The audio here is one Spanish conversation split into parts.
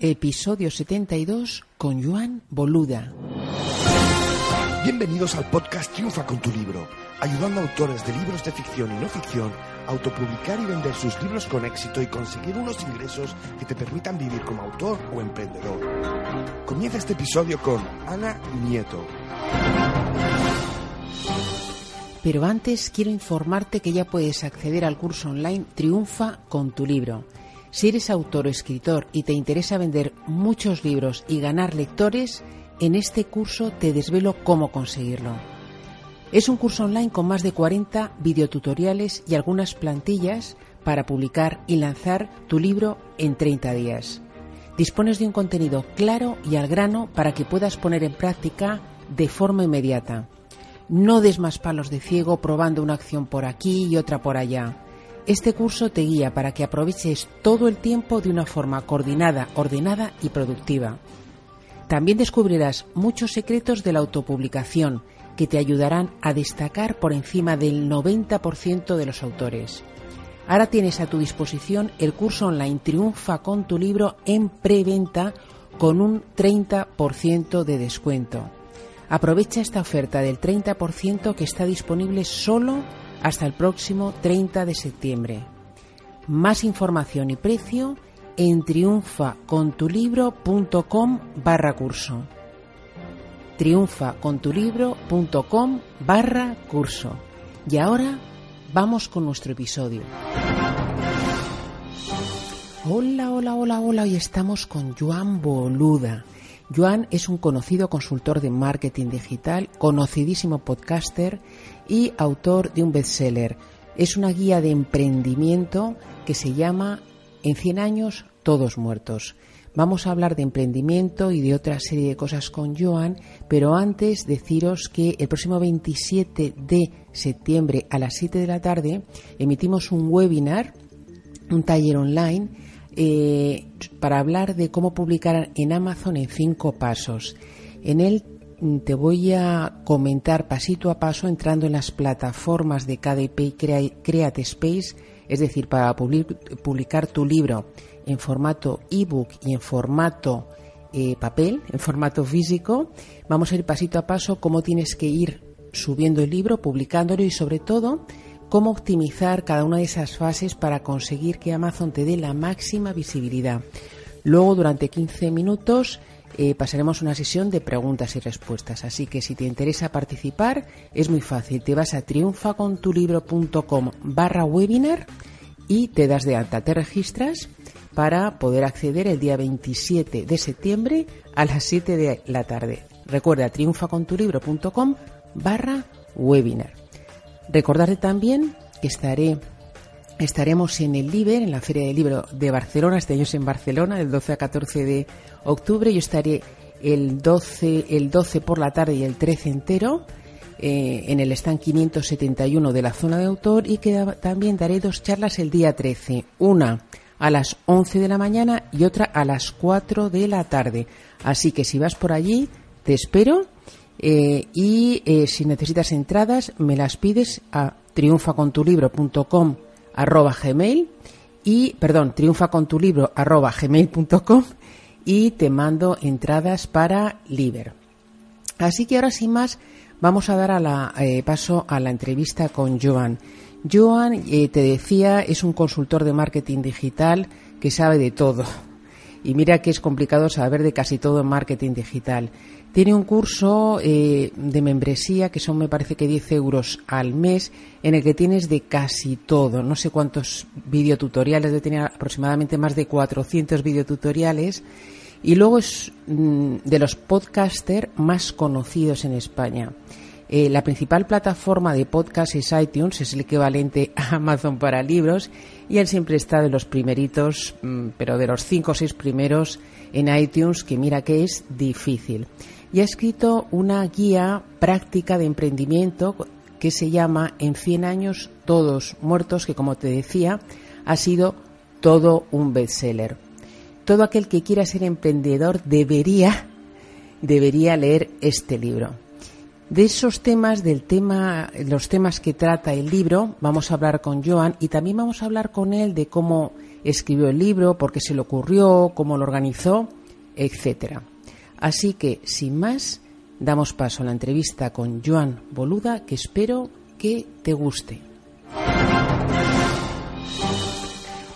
episodio 72 con Joan Boluda. Bienvenidos al podcast Triunfa con tu libro, ayudando a autores de libros de ficción y no ficción a autopublicar y vender sus libros con éxito y conseguir unos ingresos que te permitan vivir como autor o emprendedor. Comienza este episodio con Ana Nieto. Pero antes quiero informarte que ya puedes acceder al curso online Triunfa con tu libro. Si eres autor o escritor y te interesa vender muchos libros y ganar lectores, en este curso te desvelo cómo conseguirlo. Es un curso online con más de 40 videotutoriales y algunas plantillas para publicar y lanzar tu libro en 30 días. Dispones de un contenido claro y al grano para que puedas poner en práctica de forma inmediata. No des más palos de ciego probando una acción por aquí y otra por allá. Este curso te guía para que aproveches todo el tiempo de una forma coordinada, ordenada y productiva. También descubrirás muchos secretos de la autopublicación que te ayudarán a destacar por encima del 90% de los autores. Ahora tienes a tu disposición el curso online Triunfa con tu libro en preventa con un 30% de descuento. Aprovecha esta oferta del 30% que está disponible solo hasta el próximo 30 de septiembre. Más información y precio en triunfacontulibro.com barra curso. triunfacontulibro.com barra curso. Y ahora vamos con nuestro episodio. Hola, hola, hola, hola. Hoy estamos con Joan Boluda. Joan es un conocido consultor de marketing digital, conocidísimo podcaster y autor de un bestseller. Es una guía de emprendimiento que se llama En 100 años, todos muertos. Vamos a hablar de emprendimiento y de otra serie de cosas con Joan, pero antes deciros que el próximo 27 de septiembre a las 7 de la tarde emitimos un webinar, un taller online eh, para hablar de cómo publicar en Amazon en cinco pasos. En él te voy a comentar pasito a paso entrando en las plataformas de KDP y Create Space, es decir, para publicar tu libro en formato ebook y en formato eh, papel, en formato físico. Vamos a ir pasito a paso cómo tienes que ir subiendo el libro, publicándolo y sobre todo cómo optimizar cada una de esas fases para conseguir que Amazon te dé la máxima visibilidad. Luego, durante 15 minutos, eh, pasaremos una sesión de preguntas y respuestas. Así que si te interesa participar, es muy fácil. Te vas a triunfacontulibro.com barra webinar y te das de alta, te registras para poder acceder el día 27 de septiembre a las 7 de la tarde. Recuerda triunfacontulibro.com barra webinar. Recordarte también que estaré estaremos en el Liber, en la Feria del Libro de Barcelona, este año es en Barcelona, del 12 a 14 de octubre. Yo estaré el 12, el 12 por la tarde y el 13 entero eh, en el stand 571 de la zona de autor y que también daré dos charlas el día 13. Una a las 11 de la mañana y otra a las 4 de la tarde. Así que si vas por allí, te espero eh, y eh, si necesitas entradas, me las pides a triunfacontulibro.com arroba gmail y, perdón, triunfacontulibro arroba gmail.com y te mando entradas para Liber. Así que ahora sin más vamos a dar a la, eh, paso a la entrevista con Joan. Joan, te decía, es un consultor de marketing digital que sabe de todo. Y mira que es complicado saber de casi todo en marketing digital. Tiene un curso eh, de membresía que son, me parece que 10 euros al mes, en el que tienes de casi todo. No sé cuántos videotutoriales, de tener aproximadamente más de 400 videotutoriales. Y luego es mm, de los podcasters más conocidos en España. Eh, la principal plataforma de podcast es iTunes, es el equivalente a Amazon para libros, y él siempre está de los primeritos, mm, pero de los cinco o seis primeros en iTunes, que mira que es difícil y ha escrito una guía práctica de emprendimiento que se llama En 100 años todos muertos, que como te decía, ha sido todo un bestseller. Todo aquel que quiera ser emprendedor debería, debería leer este libro. De esos temas, del tema, los temas que trata el libro, vamos a hablar con Joan y también vamos a hablar con él de cómo escribió el libro, por qué se le ocurrió, cómo lo organizó, etcétera. Así que, sin más, damos paso a la entrevista con Joan Boluda, que espero que te guste.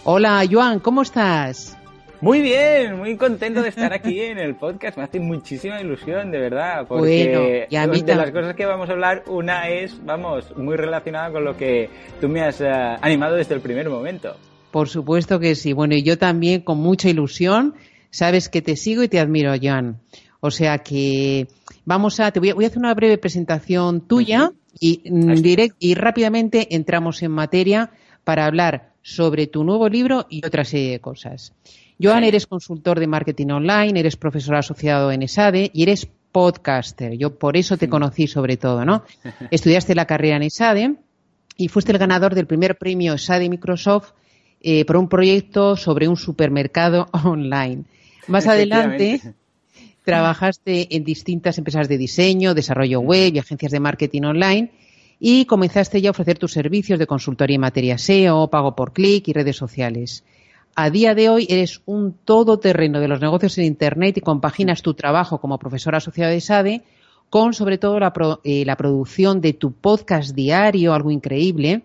Hola, Joan, ¿cómo estás? Muy bien, muy contento de estar aquí en el podcast. Me hace muchísima ilusión, de verdad, porque de las cosas que vamos a hablar, una es, vamos, muy relacionada con lo que tú me has eh, animado desde el primer momento. Por supuesto que sí. Bueno, y yo también con mucha ilusión. Sabes que te sigo y te admiro, Joan. O sea que vamos a, te voy a, hacer una breve presentación tuya y, mm, direct, y rápidamente entramos en materia para hablar sobre tu nuevo libro y otra serie de cosas. Joan, eres consultor de marketing online, eres profesor asociado en ESADE y eres podcaster. Yo por eso te conocí sobre todo, ¿no? Estudiaste la carrera en ESADE y fuiste el ganador del primer premio ESADE Microsoft eh, por un proyecto sobre un supermercado online. Más adelante trabajaste en distintas empresas de diseño, desarrollo web y agencias de marketing online y comenzaste ya a ofrecer tus servicios de consultoría en materia SEO, pago por clic y redes sociales. A día de hoy eres un todoterreno de los negocios en Internet y compaginas tu trabajo como profesora asociada de SADE con sobre todo la, eh, la producción de tu podcast diario, algo increíble,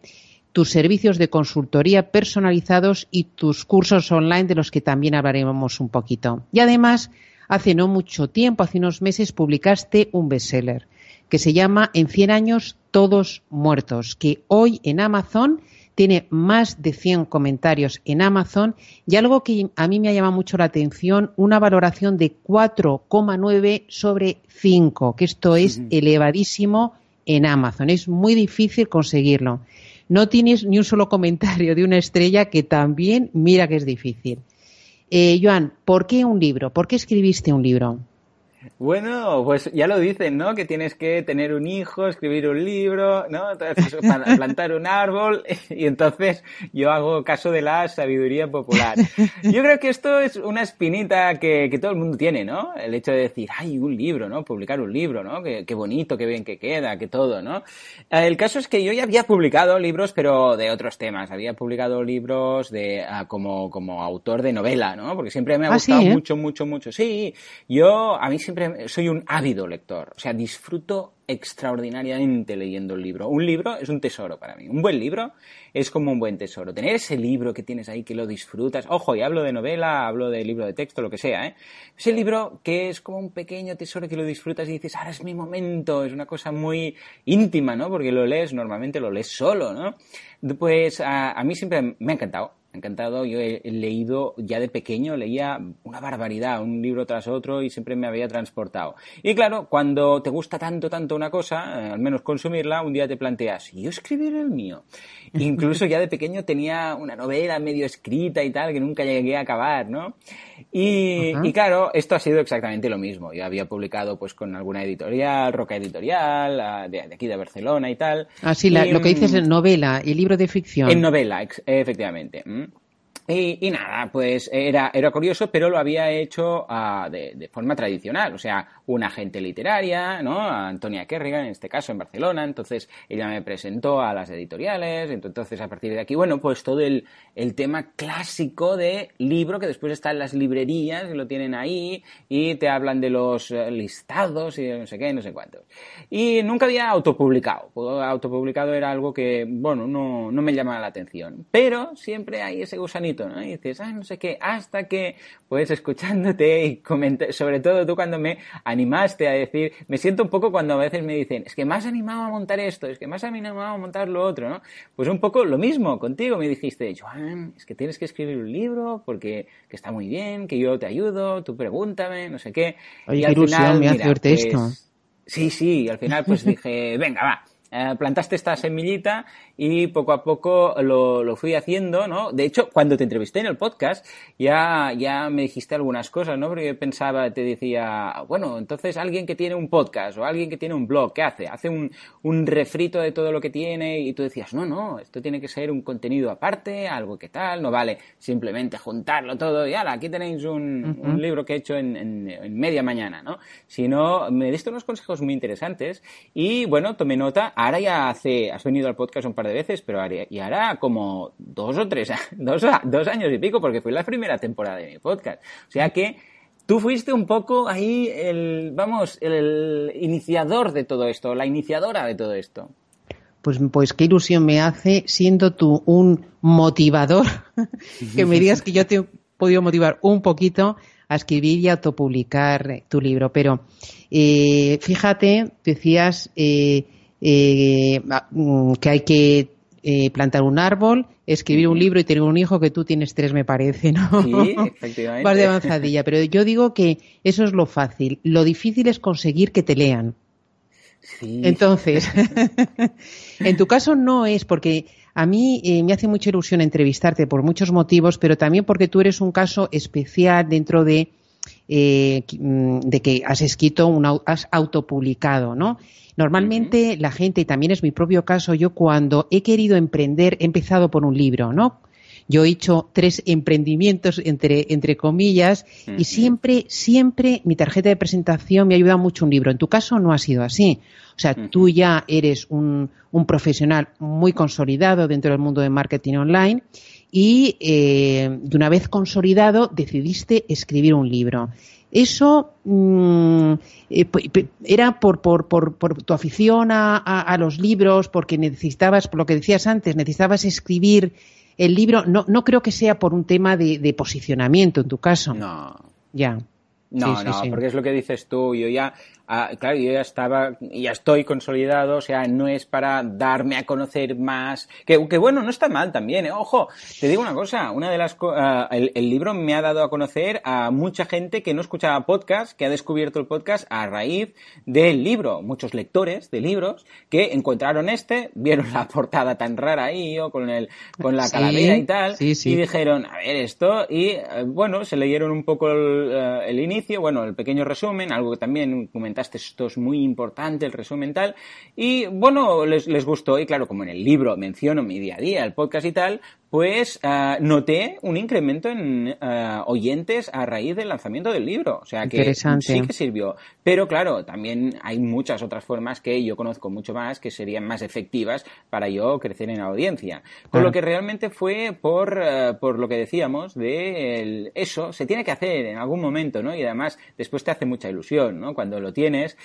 tus servicios de consultoría personalizados y tus cursos online de los que también hablaremos un poquito. Y además, hace no mucho tiempo, hace unos meses, publicaste un bestseller que se llama En 100 años todos muertos, que hoy en Amazon tiene más de 100 comentarios en Amazon y algo que a mí me ha llamado mucho la atención, una valoración de 4,9 sobre 5, que esto es elevadísimo en Amazon. Es muy difícil conseguirlo. No tienes ni un solo comentario de una estrella que también mira que es difícil. Eh, Joan, ¿por qué un libro? ¿Por qué escribiste un libro? Bueno, pues ya lo dicen, ¿no? Que tienes que tener un hijo, escribir un libro, ¿no? plantar un árbol y entonces yo hago caso de la sabiduría popular. Yo creo que esto es una espinita que, todo el mundo tiene, ¿no? El hecho de decir, ay, un libro, ¿no? Publicar un libro, ¿no? Qué, bonito, qué bien que queda, que todo, ¿no? El caso es que yo ya había publicado libros, pero de otros temas. Había publicado libros de ah, como, como autor de novela, ¿no? Porque siempre me ha ah, gustado eh? mucho, mucho, mucho. Sí, yo a mí siempre soy un ávido lector, o sea, disfruto extraordinariamente leyendo el libro. Un libro es un tesoro para mí. Un buen libro es como un buen tesoro. Tener ese libro que tienes ahí que lo disfrutas. Ojo, y hablo de novela, hablo de libro de texto, lo que sea, ¿eh? Ese libro que es como un pequeño tesoro que lo disfrutas y dices, ahora es mi momento. Es una cosa muy íntima, ¿no? Porque lo lees, normalmente lo lees solo, ¿no? Pues a mí siempre me ha encantado encantado. Yo he, leído ya de pequeño, leía una barbaridad, un libro tras otro y siempre me había transportado. Y claro, cuando te gusta tanto, tanto una cosa, eh, al menos consumirla, un día te planteas, ¿y yo escribir el mío? Incluso ya de pequeño tenía una novela medio escrita y tal que nunca llegué a acabar, ¿no? Y, claro, esto ha sido exactamente lo mismo. Yo había publicado pues con alguna editorial, Roca Editorial, de, aquí de Barcelona y tal. Ah, sí, lo que dices en novela y libro de ficción. En novela, efectivamente. Y, nada, pues era, era curioso, pero lo había hecho uh, de, de, forma tradicional, o sea, una agente literaria, ¿no? Antonia Kerrigan, en este caso, en Barcelona, entonces ella me presentó a las editoriales, entonces a partir de aquí, bueno, pues todo el, el tema clásico de libro que después está en las librerías, y lo tienen ahí, y te hablan de los eh, listados y no sé qué, no sé cuántos. Y nunca había autopublicado, autopublicado era algo que, bueno, no, no me llamaba la atención, pero siempre hay ese gusanito y dices, ah, no sé qué, hasta que, pues escuchándote y comentar, sobre todo tú cuando me animaste a decir, me siento un poco cuando a veces me dicen, es que más animado a montar esto, es que más animado a montar lo otro, ¿no? Pues un poco lo mismo contigo, me dijiste, Joan, es que tienes que escribir un libro porque que está muy bien, que yo te ayudo, tú pregúntame, no sé qué. y al final, me mira, pues, esto. Sí, sí, al final pues dije, venga, va, eh, plantaste esta semillita y poco a poco lo, lo, fui haciendo, ¿no? De hecho, cuando te entrevisté en el podcast, ya, ya me dijiste algunas cosas, ¿no? Porque yo pensaba, te decía, bueno, entonces alguien que tiene un podcast o alguien que tiene un blog, ¿qué hace? Hace un, un refrito de todo lo que tiene y tú decías, no, no, esto tiene que ser un contenido aparte, algo que tal, no vale simplemente juntarlo todo y ala, aquí tenéis un, un libro que he hecho en, en, en, media mañana, ¿no? Sino me diste unos consejos muy interesantes y, bueno, tomé nota ahora ya hace, has venido al podcast un par de veces, pero ahora, y ahora como dos o tres, dos, dos años y pico, porque fue la primera temporada de mi podcast. O sea que tú fuiste un poco ahí el, vamos, el iniciador de todo esto, la iniciadora de todo esto. Pues, pues qué ilusión me hace, siendo tú un motivador, que me digas que yo te he podido motivar un poquito a escribir y autopublicar tu libro. Pero eh, fíjate, decías eh, eh, mm, que hay que plantar un árbol, escribir un libro y tener un hijo, que tú tienes tres, me parece, ¿no? Sí, efectivamente. Vas de avanzadilla. Pero yo digo que eso es lo fácil. Lo difícil es conseguir que te lean. Entonces, en tu caso no es porque a mí eh, me hace mucha ilusión entrevistarte por muchos motivos, pero también porque tú eres un caso especial dentro de, eh, mm, de que has escrito, un, has autopublicado, ¿no? Normalmente la gente, y también es mi propio caso, yo cuando he querido emprender he empezado por un libro, ¿no? Yo he hecho tres emprendimientos, entre, entre comillas, y siempre, siempre mi tarjeta de presentación me ayuda mucho un libro. En tu caso no ha sido así. O sea, tú ya eres un, un, profesional muy consolidado dentro del mundo de marketing online y eh, de una vez consolidado decidiste escribir un libro. Eso mm, eh, era por, por, por, por, tu afición a, a, los libros, porque necesitabas, por lo que decías antes, necesitabas escribir el libro, no, no creo que sea por un tema de, de posicionamiento en tu caso. No. Ya. No, no, porque es lo que dices tú. Yo ya Ah, claro, yo ya estaba, ya estoy consolidado, o sea, no es para darme a conocer más, que, bueno, no está mal también, ¿eh? ojo, te digo una cosa, una de las, uh, el, el, libro me ha dado a conocer a mucha gente que no escuchaba podcast, que ha descubierto el podcast a raíz del libro, muchos lectores de libros que encontraron este, vieron la portada tan rara ahí, o con el, con la calavera y tal, y dijeron, a ver esto, y uh, bueno, se leyeron un poco el, uh, el inicio, bueno, el pequeño resumen, algo que también comentaron esto es muy importante, el resumen tal, y bueno, les, les gustó, y claro, como en el libro menciono mi día a día, el podcast y tal, pues uh, noté un incremento en uh, oyentes a raíz del lanzamiento del libro. O sea que sí que sirvió. Pero claro, también hay muchas otras formas que yo conozco mucho más que serían más efectivas para yo crecer en la audiencia. Con lo que realmente fue por, uh, por lo que decíamos de el, eso, se tiene que hacer en algún momento, ¿no? Y además después te hace mucha ilusión, ¿no? Cuando lo tienes.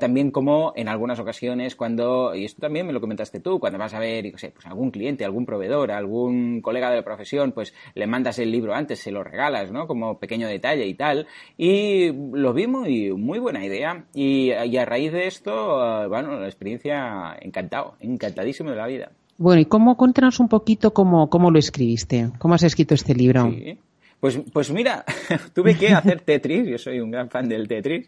también como en algunas ocasiones cuando, y esto también me lo comentaste tú, cuando vas a ver, yo sé, pues algún cliente, algún proveedor, algún colega de la profesión, pues le mandas el libro antes, se lo regalas, ¿no? Como pequeño detalle y tal. Y lo vimos y muy buena idea. Y, a raíz de esto, ah, bueno, la experiencia encantado, encantadísimo de la vida. Bueno, ¿y cómo cuéntanos un poquito cómo, cómo lo escribiste? ¿Cómo has escrito este libro? Sí. Pues, pues mira, tuve que hacer Tetris, yo soy un gran fan del Tetris,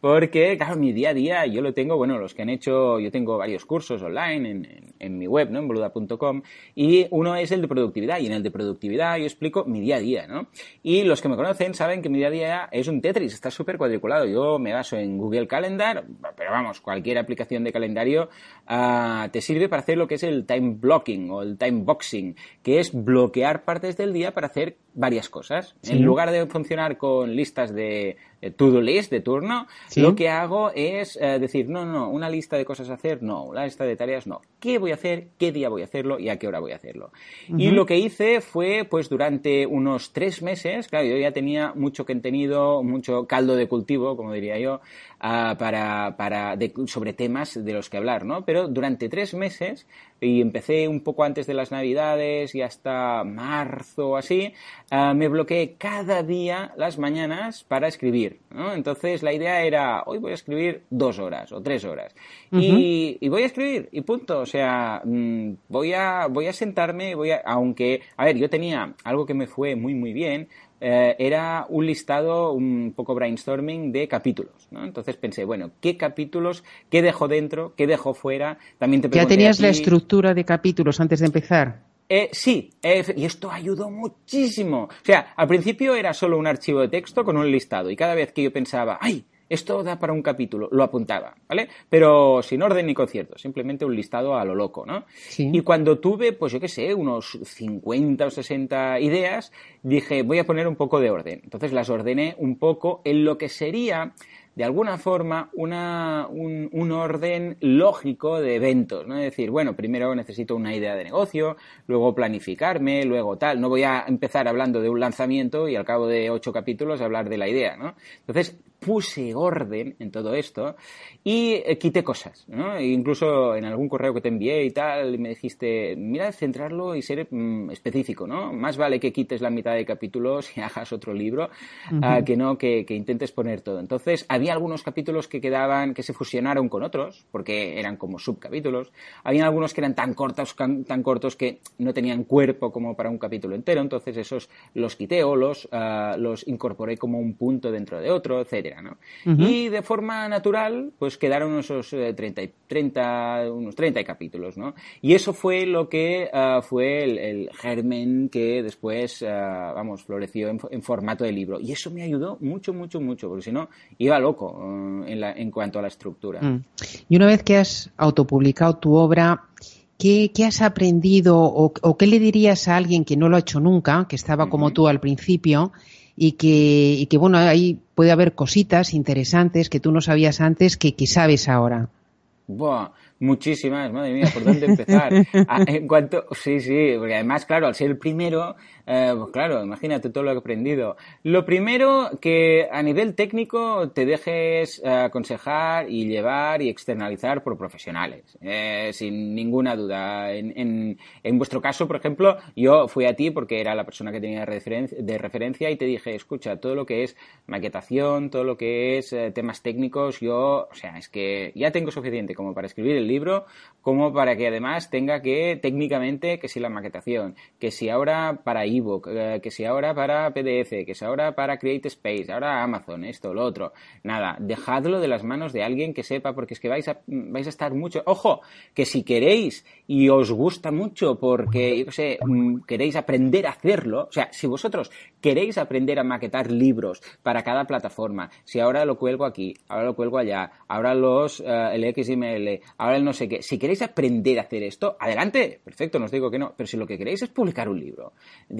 porque, claro, mi día a día yo lo tengo, bueno, los que han hecho, yo tengo varios cursos online en, en, mi web, ¿no? En boluda.com, y uno es el de productividad, y en el de productividad yo explico mi día a día, ¿no? Y los que me conocen saben que mi día a día es un Tetris, está súper cuadriculado. Yo me baso en Google Calendar, pero vamos, cualquier aplicación de calendario uh, te sirve para hacer lo que es el time blocking o el time boxing, que es bloquear partes del día para hacer varias cosas. En lugar de funcionar con listas de to-do list, de turno, lo que hago es eh, decir, no, no, una lista de cosas a hacer, no, una lista de tareas, no. ¿Qué voy a hacer? ¿Qué día voy a hacerlo? ¿Y a qué hora voy a hacerlo? Y lo que hice fue, pues durante unos tres meses, claro, yo ya tenía mucho contenido, mucho caldo de cultivo, como diría yo, uh, para, para sobre temas de los que hablar, ¿no? Pero durante tres meses, y empecé un poco antes de las navidades y hasta marzo o así, uh, me bloqueé cada día las mañanas para escribir, ¿no? Entonces la idea era, hoy voy a escribir dos horas o tres horas. Uh -huh. y, y, voy a escribir, y punto. O sea, mmm, voy a, voy a sentarme, voy a, aunque, a ver, yo tenía algo que me fue muy, muy bien, eh, era un listado, un poco brainstorming de capítulos. ¿no? Entonces pensé, bueno, ¿qué capítulos, qué dejo dentro, qué dejo fuera? También te ¿Ya tenías la estructura de capítulos antes de empezar? Eh, sí, eh, y esto ayudó muchísimo. O sea, al principio era solo un archivo de texto con un listado y cada vez que yo pensaba, ¡ay! esto da para un capítulo, lo apuntaba, ¿vale? Pero sin orden ni concierto, simplemente un listado a lo loco, ¿no? Sí. Y cuando tuve, pues yo qué sé, unos 50 o 60 ideas, dije, voy a poner un poco de orden. Entonces las ordené un poco en lo que sería de alguna forma una, un, un, orden lógico de eventos, ¿no? Es decir, bueno, primero necesito una idea de negocio, luego planificarme, luego tal. No voy a empezar hablando de un lanzamiento y al cabo de ocho capítulos hablar de la idea, ¿no? Entonces, puse orden en todo esto y eh, quité cosas, ¿no? E incluso en algún correo que te envié y tal, me dijiste, mira, centrarlo y ser mm, específico, ¿no? Más vale que quites la mitad de capítulos y hagas otro libro uh, que no que, que, intentes poner todo. Entonces, había algunos capítulos que quedaban, que se fusionaron con otros, porque eran como subcapítulos. Había algunos que eran tan cortos, tan cortos que no tenían cuerpo como para un capítulo entero, entonces esos los quité o los, uh, los incorporé como un punto dentro de otro, etcétera. ¿No? Uh -huh. Y de forma natural, pues quedaron esos eh, 30, 30, unos 30 capítulos, ¿no? Y eso fue lo que uh, fue el, el, germen que después, uh, vamos, floreció en, en, formato de libro. Y eso me ayudó mucho, mucho, mucho, porque si no, iba loco uh, en, la, en, cuanto a la estructura. Mm. Y una vez que has autopublicado tu obra, ¿Qué, ¿Qué, has aprendido o, o, qué le dirías a alguien que no lo ha hecho nunca, que estaba como uh -huh. tú al principio y que, y que, bueno, ahí puede haber cositas interesantes que tú no sabías antes que, que sabes ahora? Buah, muchísimas, madre mía, ¿por dónde empezar? Ah, en cuanto, sí, sí, porque además, claro, al ser el primero, eh, pues claro, imagínate todo lo que he aprendido. Lo primero, que a nivel técnico te dejes eh, aconsejar y llevar y externalizar por profesionales, eh, sin ninguna duda. En, en, en, vuestro caso, por ejemplo, yo fui a ti porque era la persona que tenía de referencia y te dije, escucha, todo lo que es maquetación, todo lo que es eh, temas técnicos, yo, o sea, es que ya tengo suficiente como para escribir el libro, como para que además tenga que técnicamente, que si la maquetación, que si ahora para eh, que si ahora para PDF, que si ahora para Create Space, ahora Amazon, esto, lo otro. Nada, dejadlo de las manos de alguien que sepa, porque es que vais a, vais a estar mucho. Ojo, que si queréis y os gusta mucho porque, yo sé, mm, queréis aprender a hacerlo, o sea, si vosotros queréis aprender a maquetar libros para cada plataforma, si ahora lo cuelgo aquí, ahora lo cuelgo allá, ahora los, uh, el XML, ahora el no sé qué, si queréis aprender a hacer esto, adelante, perfecto, no os digo que no, pero si lo que queréis es publicar un libro,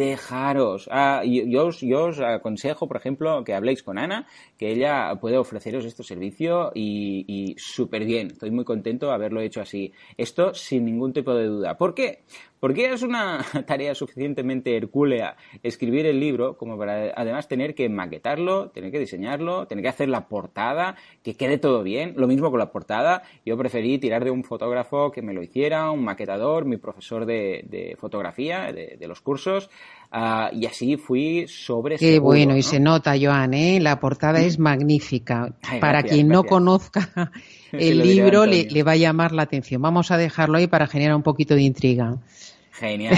dejaros. Ah, yo, yo, os, aconsejo, por ejemplo, que habléis con Ana, que ella puede ofreceros este servicio y, y súper bien. Estoy muy contento de haberlo hecho así. Esto sin ningún tipo de duda. ¿Por qué? Porque es una tarea suficientemente hercúlea escribir el libro como para además tener que maquetarlo, tener que diseñarlo, tener que hacer la portada, que quede todo bien. Lo mismo con la portada. Yo preferí tirar de un fotógrafo que me lo hiciera, un maquetador, mi profesor de, fotografía, de, los cursos. Uh, y así fui sobre. Qué seguro, bueno, ¿no? y se nota, Joan, ¿eh? la portada es magnífica. Ay, para gracias, quien no conozca el libro, le, le va a llamar la atención. Vamos a dejarlo ahí para generar un poquito de intriga. Genial.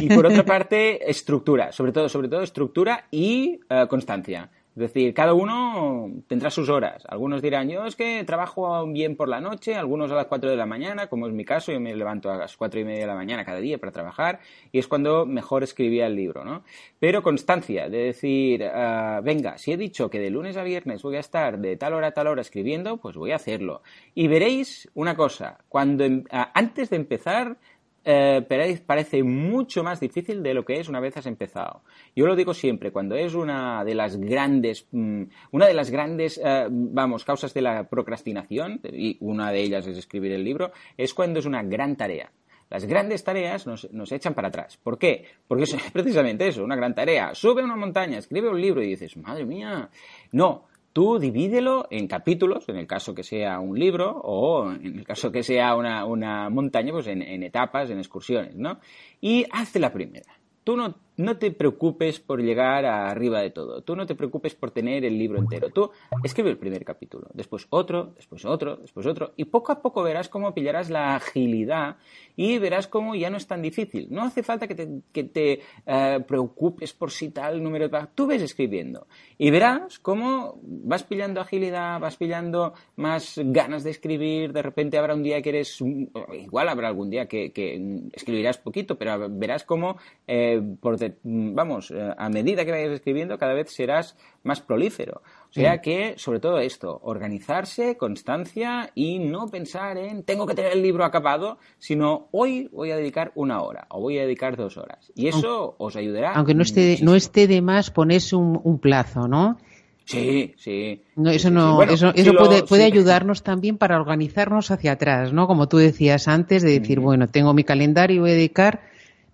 Y por otra parte, estructura, sobre todo, sobre todo estructura y uh, constancia. Es decir, cada uno tendrá sus horas. Algunos dirán, yo es que trabajo bien por la noche, algunos a las 4 de la mañana, como es mi caso, yo me levanto a las 4 y media de la mañana cada día para trabajar y es cuando mejor escribía el libro, ¿no? Pero constancia, de decir, uh, venga, si he dicho que de lunes a viernes voy a estar de tal hora a tal hora escribiendo, pues voy a hacerlo. Y veréis una cosa, cuando uh, antes de empezar eh, parece mucho más difícil de lo que es una vez has empezado. Yo lo digo siempre, cuando es una de las grandes, mm, una de las grandes, eh, vamos, causas de la procrastinación, y una de ellas es escribir el libro, es cuando es una gran tarea. Las grandes tareas nos, nos, echan para atrás. ¿Por qué? Porque es precisamente eso, una gran tarea. Sube una montaña, escribe un libro y dices, madre mía. No, tú divídelo en capítulos, en el caso que sea un libro, o en el caso que sea una, montaña, pues en, en, etapas, en excursiones, ¿no? Y hazte la primera. Tú no no te preocupes por llegar a arriba de todo. Tú no te preocupes por tener el libro entero. Tú escribe el primer capítulo, después otro, después otro, después otro. Y poco a poco verás cómo pillarás la agilidad y verás cómo ya no es tan difícil. No hace falta que te, que te uh, preocupes por si tal número de... Tú ves escribiendo y verás cómo vas pillando agilidad, vas pillando más ganas de escribir. De repente habrá un día que eres... Igual habrá algún día que, que escribirás poquito, pero verás cómo eh, por de, vamos, eh, a medida que vayas escribiendo, cada vez serás más prolífero. O sea que, sobre todo esto, organizarse, constancia y no pensar en tengo que tener el libro acabado, sino hoy voy a dedicar una hora o voy a dedicar dos horas. Y eso aunque, os ayudará. Aunque no esté, no esté de más ponerse un, un plazo, ¿no? Sí, sí. No, eso Sí, sí, no, bueno, eso, si eso lo- puede, sí. ayudarnos también para organizarnos hacia atrás, ¿no? Como tú decías antes, de decir, bueno, tengo mi calendario y voy a dedicar,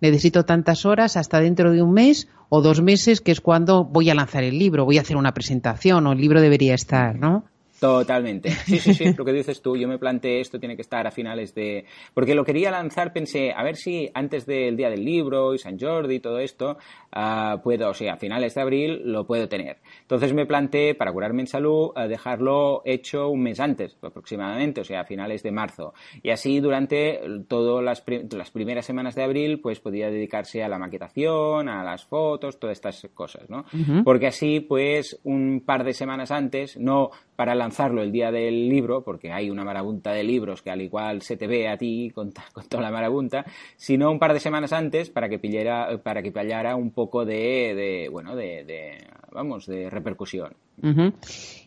necesito tantas horas hasta dentro de un mes o dos meses, que es cuando voy a lanzar el libro, voy a hacer una presentación o el libro debería estar, ¿no? Totalmente. Sí, sí, sí, lo que dices tú. Yo me planteé esto tiene que estar a finales de... Porque lo quería lanzar, pensé, a ver si antes del Día del Libro y San Jordi y todo esto, ah, puedo, o sea, a finales de abril lo puedo tener. Entonces me planteé, para curarme en salud, ah, dejarlo hecho un mes antes, aproximadamente, o sea, a finales de marzo. Y así durante todas las, las primeras semanas de abril, pues podía dedicarse a la maquetación, a las fotos, todas estas cosas, ¿no? Porque así, pues, un par de semanas antes, no para lanzarlo el día del libro, porque hay una marabunta de libros que al igual se te ve a ti con, con toda la marabunta, sino un par de semanas antes para que pillara, para que pillara un poco de, de bueno, de, de, vamos, de repercusión.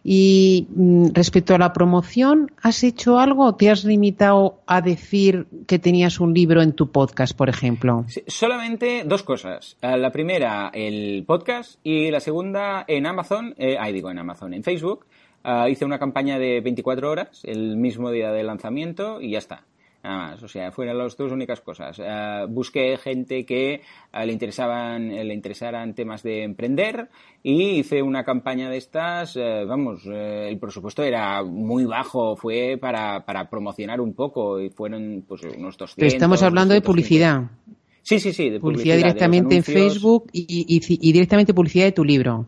Y mm, respecto a la promoción, ¿has hecho algo o te has limitado a decir que tenías un libro en tu podcast, por ejemplo? Sí, solamente dos cosas. Eh, La primera, el podcast, y la segunda, en Amazon, eh, ahí digo en Amazon, en Facebook, ah, hice una campaña de 24 horas el mismo día del lanzamiento y ya está. Nada más, o sea, fueron las dos únicas cosas. Eh, busqué gente que eh, le interesaban, le interesaran temas de emprender y hice una campaña de estas. eh, vamos, eh, el presupuesto era muy bajo, fue para, para promocionar un poco y fueron pues unos 200. Pero estamos hablando de 250. publicidad. Sí, sí, sí, de Publicidad publicidad, de directamente en. Facebook y, y- y directamente publicidad de tu libro.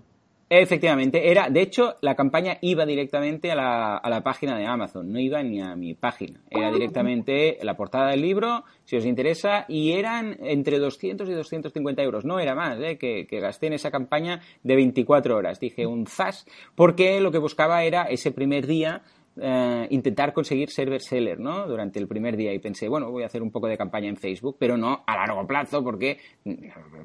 Efectivamente, era, de hecho, la campaña iba directamente a la, a la página de Amazon, no iba ni a mi página. Era directamente la portada del libro, si os interesa, y eran entre 200 y 250 euros, no era más, ¿eh? que, que gasté en esa campaña de 24 horas. Dije un zas, porque lo que buscaba era ese primer día eh, intentar conseguir ser bestseller, ¿no? Durante el primer día y pensé, bueno, voy a hacer un poco de campaña en Facebook, pero no a largo plazo porque, mm,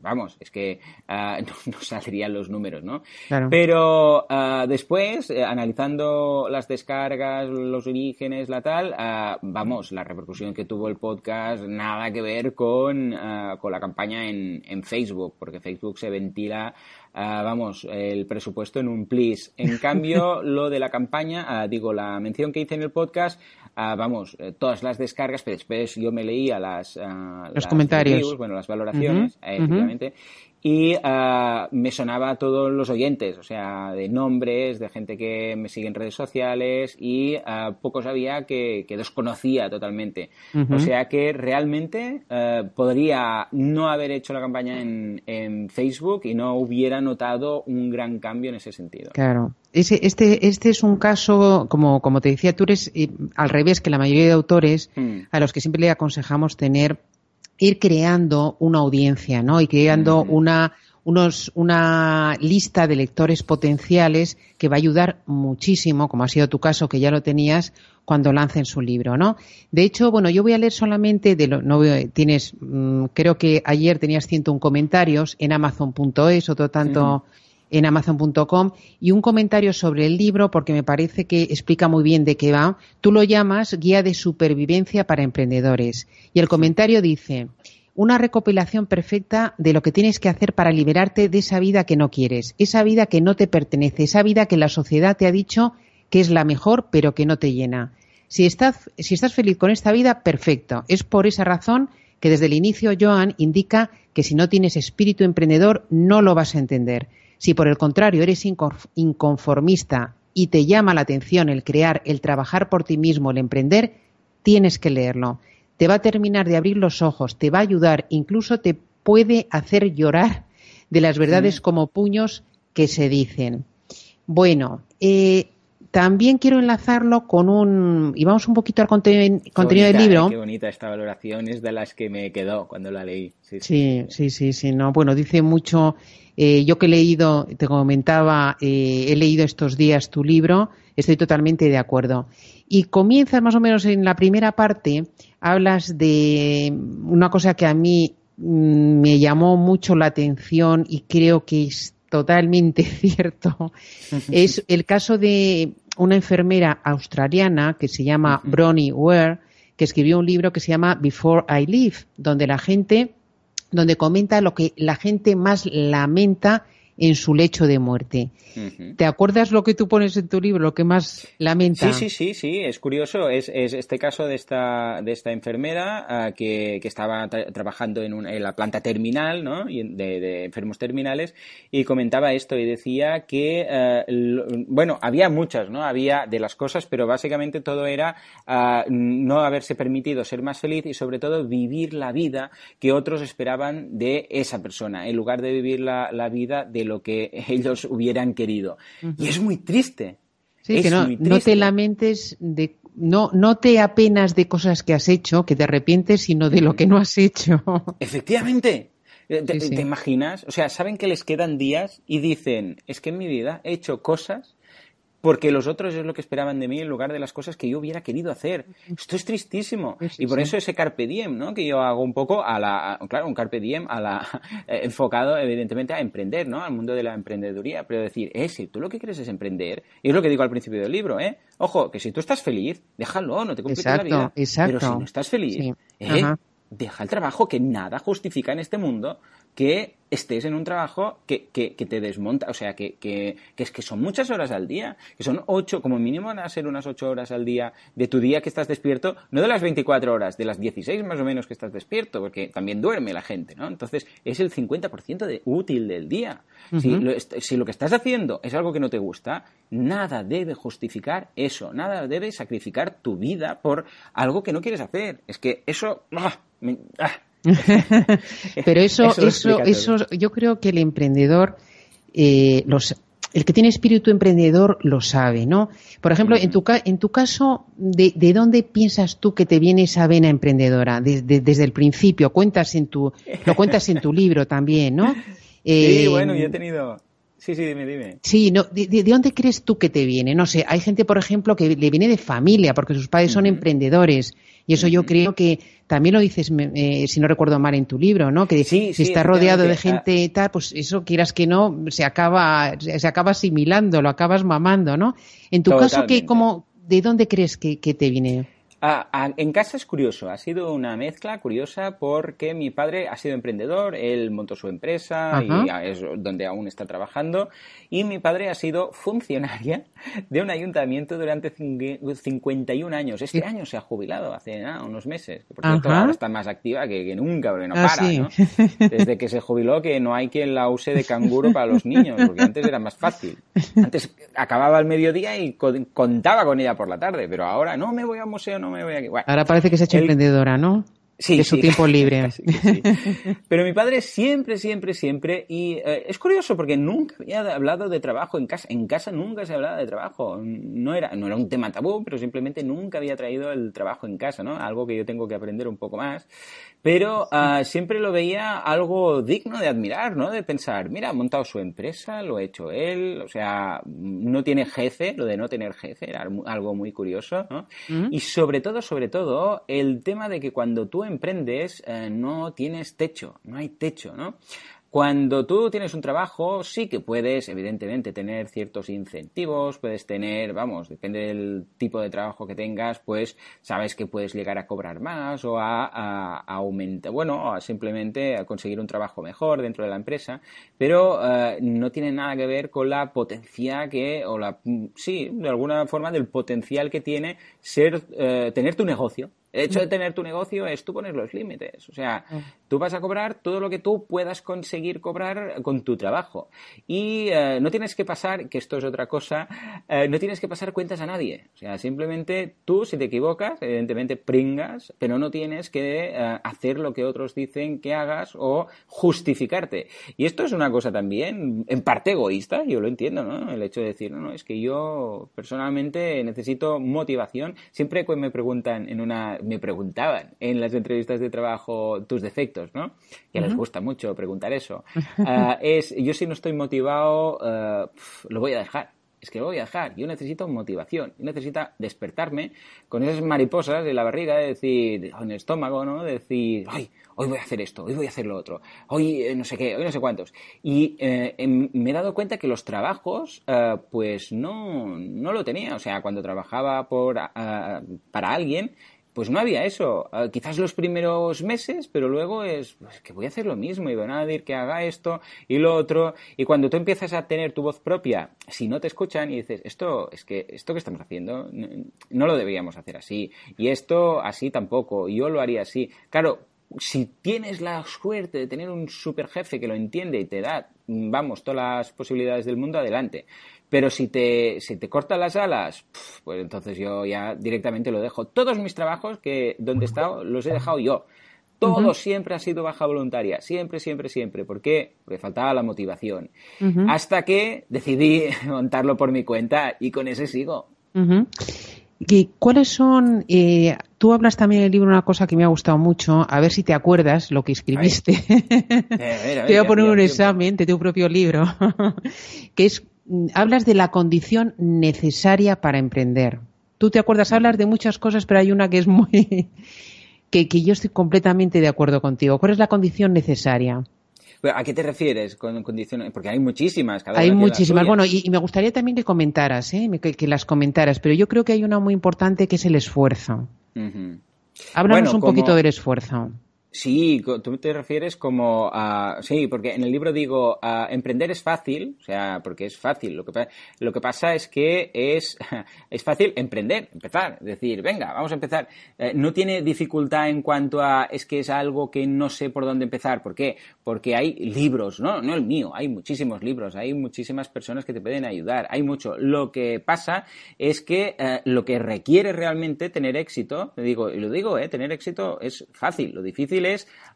vamos, es que ah, no, no saldrían los números, ¿no? Claro. Pero ah, después, eh, analizando las descargas, los orígenes, la tal, ah, vamos, la repercusión que tuvo el podcast, nada que ver con, con la campaña en, en Facebook, porque Facebook se ventila ah, vamos, el presupuesto en un plis. En cambio, lo de la campaña, ah, digo, la mención que hice en el podcast, vamos, eh, todas las descargas, pero después yo me leía las, Los las comentarios. reviews, bueno, las valoraciones, eh, efectivamente, y ah, me sonaba a todos los oyentes, o sea, de nombres, de gente que me sigue en redes sociales y ah, poco sabía que, que desconocía totalmente. Ujú. O sea que realmente eh, podría no haber hecho la campaña en, en Facebook y no hubiera notado un gran cambio en ese sentido. Claro. Ese, este, este es un caso, como, como te decía, tú eres eh, al revés que la mayoría de autores Mm. a los que siempre le aconsejamos tener, ir creando una audiencia, ¿no? Y creando una, unos, una lista de lectores potenciales que va a ayudar muchísimo, como ha sido tu caso, que ya lo tenías, cuando lancen su libro, ¿no? De hecho, bueno, yo voy a leer solamente de lo, no veo- tienes, mm, creo que ayer tenías 101 comentarios en Amazon.es, otro tanto en Amazon.com y un comentario sobre el libro porque me parece que explica muy bien de qué va. Tú lo llamas Guía de Supervivencia para Emprendedores. Y el comentario dice, una recopilación perfecta de lo que tienes que hacer para liberarte de esa vida que no quieres, esa vida que no te pertenece, esa vida que la sociedad te ha dicho que es la mejor pero que no te llena. Si estás, si estás feliz con esta vida, perfecto. Es por esa razón que desde el inicio Joan indica que si no tienes espíritu emprendedor no lo vas a entender. Si por el contrario eres inconf- inconformista y te llama la atención el crear, el trabajar por ti mismo, el emprender, tienes que leerlo. Te va a terminar de abrir los ojos, te va a ayudar, incluso te puede hacer llorar de las verdades como puños que se dicen. Bueno, eh, también quiero enlazarlo con un... Y vamos un poquito al contenido, del libro. eh, Qué bonita esta valoración, es de las que me quedó cuando la leí. Sí, sí. Sí, sí, sí, sí, no, bueno, dice mucho, eh, yo que he leído, te comentaba, eh, he leído estos días tu libro, estoy totalmente de acuerdo. Y comienzas más o menos en la primera parte, hablas de una cosa que a mí mm, me llamó mucho la atención y creo que es totalmente cierto, es el caso de una enfermera australiana que se llama Bronnie Ware, que escribió un libro que se llama Before I Leave, donde la gente donde comenta lo que la gente más lamenta en su lecho de muerte. ¿Te acuerdas lo que tú pones en tu libro, lo que más lamenta? Sí, sí, sí, sí, es curioso. Es, este caso de esta, de esta enfermera ah, que, estaba trabajando en, en, la planta terminal, ¿no? De, enfermos terminales, y comentaba esto y decía que, ah, bueno, había muchas, ¿no? Había de las cosas, pero básicamente todo era ah, no haberse permitido ser más feliz y sobre todo vivir la vida que otros esperaban de esa persona, en lugar de vivir la, la vida de lo que ellos hubieran querido. Y es muy triste. Sí, que no, no te lamentes de no, no te apenas de cosas que has hecho, que te arrepientes, sino de lo que no has hecho. Efectivamente. ¿Te, ¿Te, imaginas? O sea, saben que les quedan días y dicen, es que en mi vida he hecho cosas porque los otros es lo que esperaban de mí en lugar de las cosas que yo hubiera querido hacer. Esto es tristísimo. y por eso ese carpe diem, ¿no? Que yo hago un poco a la, claro, un carpe diem a la, eh, enfocado evidentemente a emprender, ¿no? Al mundo de la emprendeduría. Pero decir, eh, si tú lo que quieres es emprender, y es lo que digo al principio del libro, ¿eh? Ojo, que si tú estás feliz, déjalo, no te compliques la vida. Exacto. Pero si no estás feliz, ¿eh? deja el trabajo que nada justifica en este mundo que estés en un trabajo que, que, te desmonta, o sea, que, que, es que son muchas horas al día, que son ocho, como mínimo van a ser unas ocho horas al día de tu día que estás despierto, no de las 24 horas, de las 16 más o menos que estás despierto, porque también duerme la gente, ¿no? Entonces, es el 50% de útil del día. si, lo, si lo que estás haciendo es algo que no te gusta, nada debe justificar eso, nada debe sacrificar tu vida por algo que no quieres hacer. Es que eso... ¡ah! ¡ah! Pero eso, eso, eso, yo creo que el emprendedor, eh, los, el que tiene espíritu emprendedor lo sabe, ¿no? Por ejemplo, en, tu, en tu caso, ¿de, ¿de, dónde piensas tú que te viene esa vena emprendedora? Desde, el principio, cuentas en tu, lo cuentas en tu libro también, ¿no? sí, eh, bueno, yo he tenido... Sí, sí, dime, dime. Sí, no, de, dónde crees tú que te viene? No sé, hay gente, por ejemplo, que le viene de familia, porque sus padres son emprendedores. Y eso yo creo que también lo dices, eh, si no recuerdo mal, en tu libro, ¿no? Que si estás rodeado de gente tal, pues eso quieras que no, se acaba, se acaba asimilando, lo acabas mamando, ¿no? En tu caso, ¿qué, cómo, ¿de dónde crees que, que te viene? Ah, en casa es curioso, ha sido una mezcla curiosa porque mi padre ha sido emprendedor, él montó su empresa y es donde aún está trabajando y mi padre ha sido funcionaria de un ayuntamiento durante 51 años. Este año se ha jubilado hace unos meses, por cierto ahora está más activa que, nunca porque no ah, para, ¿no? Desde que se jubiló que no hay quien la use de canguro para los niños, porque antes era más fácil. Antes acababa el mediodía y contaba con ella por la tarde, pero ahora no me voy al museo, no Ahora parece que se ha hecho emprendedora, ¿no? Sí, de su tiempo libre. Pero mi padre siempre, siempre, siempre, y eh, es curioso porque nunca había hablado de trabajo en casa. En casa nunca se hablaba de trabajo. No era, no era un tema tabú, pero simplemente nunca había traído el trabajo en casa, ¿no? Algo que yo tengo que aprender un poco más pero uh, siempre lo veía algo digno de admirar, ¿no? De pensar, mira, ha montado su empresa, lo ha hecho él, o sea, no tiene jefe, lo de no tener jefe era algo muy curioso, ¿no? Y sobre todo, sobre todo, el tema de que cuando tú emprendes eh, no tienes techo, no hay techo, ¿no? Cuando tú tienes un trabajo, sí que puedes, evidentemente, tener ciertos incentivos, puedes tener, vamos, depende del tipo de trabajo que tengas, pues sabes que puedes llegar a cobrar más o a, aumentar, bueno, a simplemente a conseguir un trabajo mejor dentro de la empresa, pero eh, no tiene nada que ver con la potencia que, o la, sí, de alguna forma, del potencial que tiene ser, eh, tener tu negocio, el hecho de tener tu negocio es tú poner los límites. O sea, ah. tú vas a cobrar todo lo que tú puedas conseguir cobrar con tu trabajo. Y eh, no tienes que pasar, que esto es otra cosa, eh, no tienes que pasar cuentas a nadie. O sea, simplemente tú, si te equivocas, evidentemente pringas, pero no tienes que eh, hacer lo que otros dicen que hagas o justificarte. Y esto es una cosa también, en parte egoísta, yo lo entiendo, ¿no? El hecho de decir, no, no, es que yo personalmente necesito motivación. Siempre que me preguntan en una me preguntaban en las entrevistas de trabajo tus defectos, ¿no? Que les gusta mucho preguntar eso. Ah, es, yo si no estoy motivado, ah, lo voy a dejar. Es que lo voy a dejar. Yo necesito motivación. Yo necesito despertarme con esas mariposas en la barriga, de decir, en el estómago, ¿no? De decir, ay, hoy voy a hacer esto, hoy voy a hacer lo otro, hoy eh, no sé qué, hoy no sé cuántos. Y eh, em, me he dado cuenta que los trabajos, eh, pues no, no lo tenía. O sea, cuando trabajaba por, para alguien, pues no había eso. Ah, quizás los primeros meses, pero luego es pues, que voy a hacer lo mismo y van a decir que haga esto y lo otro. Y cuando tú empiezas a tener tu voz propia, si no te escuchan y dices, esto es que esto que estamos haciendo no lo deberíamos hacer así. Y esto así tampoco. Yo lo haría así. Claro, si tienes la suerte de tener un super jefe que lo entiende y te da, vamos, todas las posibilidades del mundo, adelante. Pero si te, si te cortan las alas, pues entonces yo ya directamente lo dejo. Todos mis trabajos que donde he estado los he dejado yo. Todo siempre ha sido baja voluntaria, siempre, siempre, siempre. ¿Por qué? Porque faltaba la motivación. Hasta que decidí montarlo por mi cuenta y con ese sigo. ¿Y ¿Cuáles son? Eh, tú hablas también en el libro una cosa que me ha gustado mucho, a ver si te acuerdas lo que escribiste. te voy a poner un examen de tu propio libro, que es Mm, hablas de la condición necesaria para emprender. Tú te acuerdas, hablas de muchas cosas, pero hay una que es muy... que, yo estoy completamente de acuerdo contigo. ¿Cuál es la condición necesaria? ¿A qué te refieres con condiciones? Porque hay muchísimas. hay muchísimas. Bueno, y, me gustaría también que comentaras, ¿eh? que, las comentaras, pero yo creo que hay una muy importante que es el esfuerzo. Háblanos un poquito del esfuerzo. Sí, tú te refieres como a... Sí, porque en el libro digo, emprender es fácil, o sea, porque es fácil. Lo que, lo que pasa es que es, es fácil emprender, empezar, decir, venga, vamos a empezar. Eh, no tiene dificultad en cuanto a, es que es algo que no sé por dónde empezar. ¿Por qué? Porque hay libros, no, no el mío, hay muchísimos libros, hay muchísimas personas que te pueden ayudar, hay mucho. Lo que pasa es que eh, lo que requiere realmente tener éxito, digo, y lo digo, eh, tener éxito es fácil, lo difícil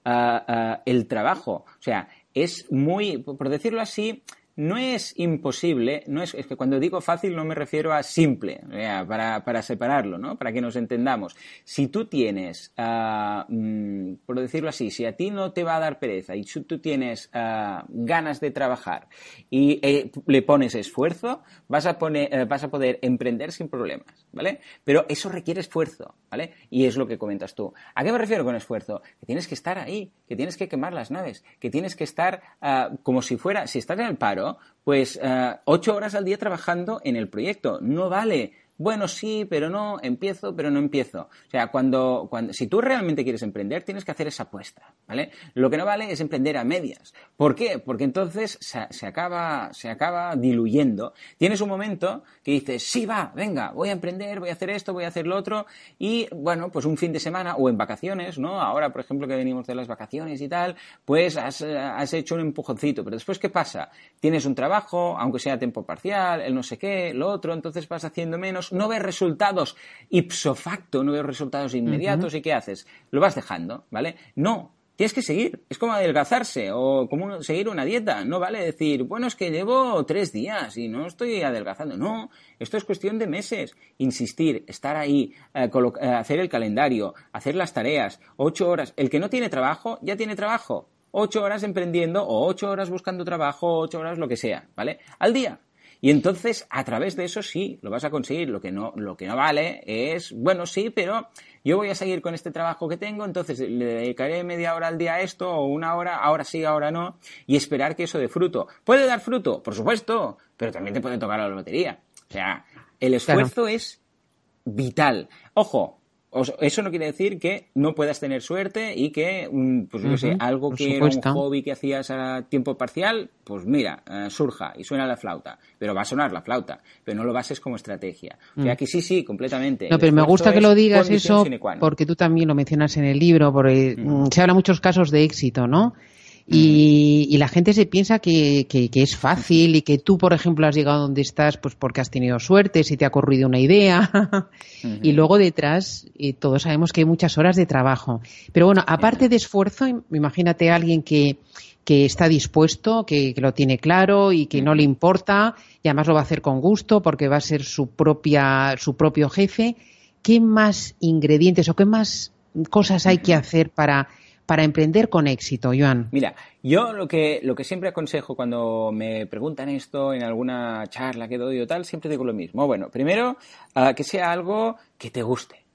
ah, ah, el trabajo. O sea, es muy, por decirlo así, no es imposible, no es, que cuando digo fácil no me refiero a simple, para, separarlo, ¿no? Para que nos entendamos. Si tú tienes, mm, por decirlo así, si a ti no te va a dar pereza y si tú tienes ah, ganas de trabajar y eh, le pones esfuerzo, vas a, poner, eh, vas a poder emprender sin problemas, ¿vale? Pero eso requiere esfuerzo, ¿vale? Y es lo que comentas tú. ¿A qué me refiero con esfuerzo? Que tienes que estar ahí, que tienes que quemar las naves, que tienes que estar ah, como si fuera, si estás en el paro, pues eh, ocho horas al día trabajando en el proyecto. No vale bueno, sí, pero no, empiezo, pero no empiezo. O sea, cuando, cuando, si tú realmente quieres emprender, tienes que hacer esa apuesta, ¿vale? Lo que no vale es emprender a medias. ¿Por qué? Porque entonces se, acaba, se acaba diluyendo. Tienes un momento que dices, sí, va, venga, voy a emprender, voy a hacer esto, voy a hacer lo otro, y bueno, pues un fin de semana o en vacaciones, ¿no? Ahora, por ejemplo, que venimos de las vacaciones y tal, pues has, has hecho un empujoncito, pero después, ¿qué pasa? Tienes un trabajo, aunque sea a tiempo parcial, el no sé qué, lo otro, entonces vas haciendo menos no ves resultados ipso facto, no ves resultados inmediatos, ¿y qué haces? Lo vas dejando, ¿vale? No, tienes que seguir. Es como adelgazarse o como seguir una dieta. No vale decir, bueno, es que llevo tres días y no estoy adelgazando. No, esto es cuestión de meses. Insistir, estar ahí, eh, eh, hacer el calendario, hacer las tareas, ocho horas. El que no tiene trabajo, ya tiene trabajo. Ocho horas emprendiendo o ocho horas buscando trabajo, ocho horas lo que sea, ¿vale? Al día. Y entonces, a través de eso sí, lo vas a conseguir. Lo que no, lo que no vale es, bueno, sí, pero yo voy a seguir con este trabajo que tengo, entonces le dedicaré media hora al día a esto o una hora, ahora sí, ahora no, y esperar que eso dé fruto. ¿Puede dar fruto? Por supuesto, pero también te puede tocar la lotería. O sea, el esfuerzo es vital. Ojo, eso no quiere decir que no puedas tener suerte y que, pues no sé, algo que era un hobby que hacías a tiempo parcial, pues mira, eh, surja y suena la flauta. Pero va a sonar la flauta, pero no lo bases como estrategia. O sea, mm. que sí, sí, completamente. No, pero me gusta que lo digas eso porque tú también lo mencionas en el libro, porque mm. se habla muchos casos de éxito, ¿no? Y, la gente se piensa que, es fácil y que tú, por ejemplo, has llegado donde estás pues porque has tenido suerte, si te ha ocurrido una idea. Y luego detrás, y todos sabemos que hay muchas horas de trabajo. Pero bueno, aparte de esfuerzo, imagínate a alguien que, que está dispuesto, que, lo tiene claro y que no le importa y además lo va a hacer con gusto porque va a ser su propia su propio jefe. ¿Qué más ingredientes o qué más cosas hay que hacer para para emprender con éxito, Joan? Mira, yo lo que, lo que siempre aconsejo cuando me preguntan esto en alguna charla que doy o tal, siempre digo lo mismo. Bueno, primero, que sea algo que te guste.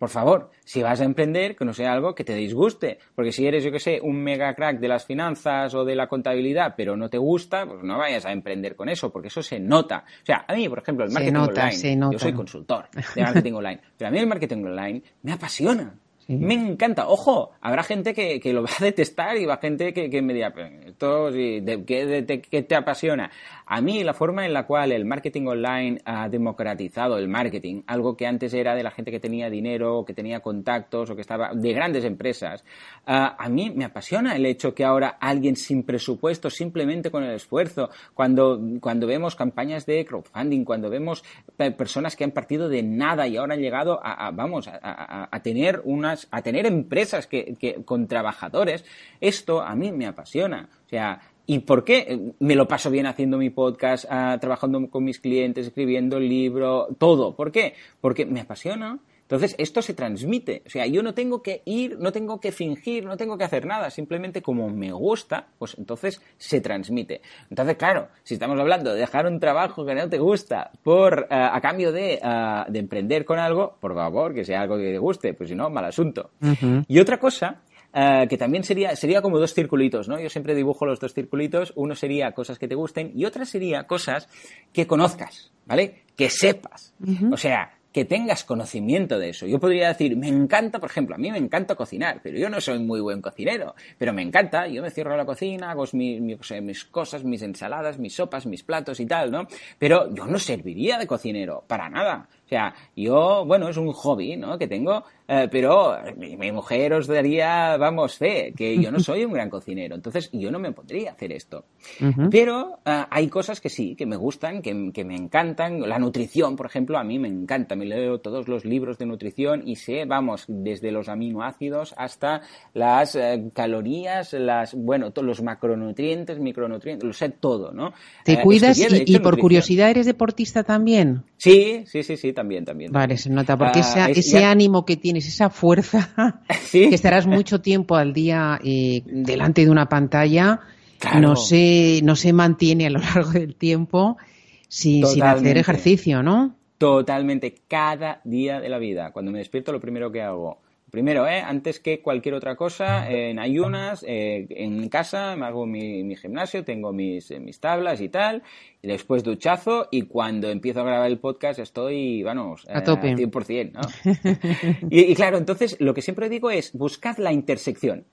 por favor, si vas a emprender, que no sea algo que te disguste. Porque si eres, yo que sé, un mega crack de las finanzas o de la contabilidad, pero no te gusta, pues no vayas a emprender con eso, porque eso se nota. O sea, a mí, por ejemplo, el marketing online, yo soy consultor de marketing online, pero a mí el marketing online me apasiona. Me encanta. Ojo, habrá gente que, lo va a detestar y va gente que, que me diga, esto, ¿qué te apasiona? A mí la forma en la cual el marketing online ha democratizado el marketing, algo que antes era de la gente que tenía dinero, que tenía contactos o que estaba de grandes empresas, ah, a mí me apasiona el hecho que ahora alguien sin presupuesto, simplemente con el esfuerzo, cuando, cuando vemos campañas de crowdfunding, cuando vemos personas que han partido de nada y ahora han llegado a, vamos, a, tener unas, a tener empresas que, que, con trabajadores, esto a mí me apasiona. O sea, ¿Y por qué? Me lo paso bien haciendo mi podcast, ah, trabajando con mis clientes, escribiendo el libro, todo. ¿Por qué? Porque me apasiona. Entonces, esto se transmite. O sea, yo no tengo que ir, no tengo que fingir, no tengo que hacer nada. Simplemente como me gusta, pues entonces se transmite. Entonces, claro, si estamos hablando de dejar un trabajo que no te gusta por ah, a cambio de, ah, de, emprender con algo, por favor, que sea algo que te guste, pues si no, mal asunto. Y otra cosa eh, que también sería, sería como dos circulitos, ¿no? Yo siempre dibujo los dos circulitos, uno sería cosas que te gusten y otra sería cosas que conozcas, ¿vale? Que sepas. O sea, que tengas conocimiento de eso. Yo podría decir, me encanta, por ejemplo, a mí me encanta cocinar, pero yo no soy muy buen cocinero, pero me encanta, yo me cierro a la cocina, hago mis, mis, cosas, mis ensaladas, mis sopas, mis platos y tal, ¿no? Pero yo no serviría de cocinero, para nada. O sea, yo, bueno, es un hobby, ¿no? Que tengo, eh, pero mi, mujer os daría, vamos, fe, que yo no soy un gran cocinero, entonces yo no me podría hacer esto. Pero eh, hay cosas que sí, que me gustan, que, me encantan. La nutrición, por ejemplo, a mí me encanta. Me leo todos los libros de nutrición y sé, vamos, desde los aminoácidos hasta las eh, calorías, las, bueno, todos los macronutrientes, micronutrientes, lo sé todo, ¿no? ¿Te cuidas y, por curiosidad eres deportista también? Sí, sí, sí, sí, también, también. Vale, se nota, porque ah, ese ánimo que tienes esa fuerza, que estarás mucho tiempo al día eh, delante de una pantalla, no, se, no se mantiene a lo largo del tiempo sin, sin hacer ejercicio, ¿no? Totalmente, cada día de la vida. Cuando me despierto, lo primero que hago Primero, ¿eh? antes que cualquier otra cosa, en ayunas, eh, en casa, me hago mi, gimnasio, tengo mis, mis, tablas y tal, y después duchazo, y cuando empiezo a grabar el podcast estoy, vamos, a tope. 100%, ¿no? y, y claro, entonces lo que siempre digo es, buscad la intersección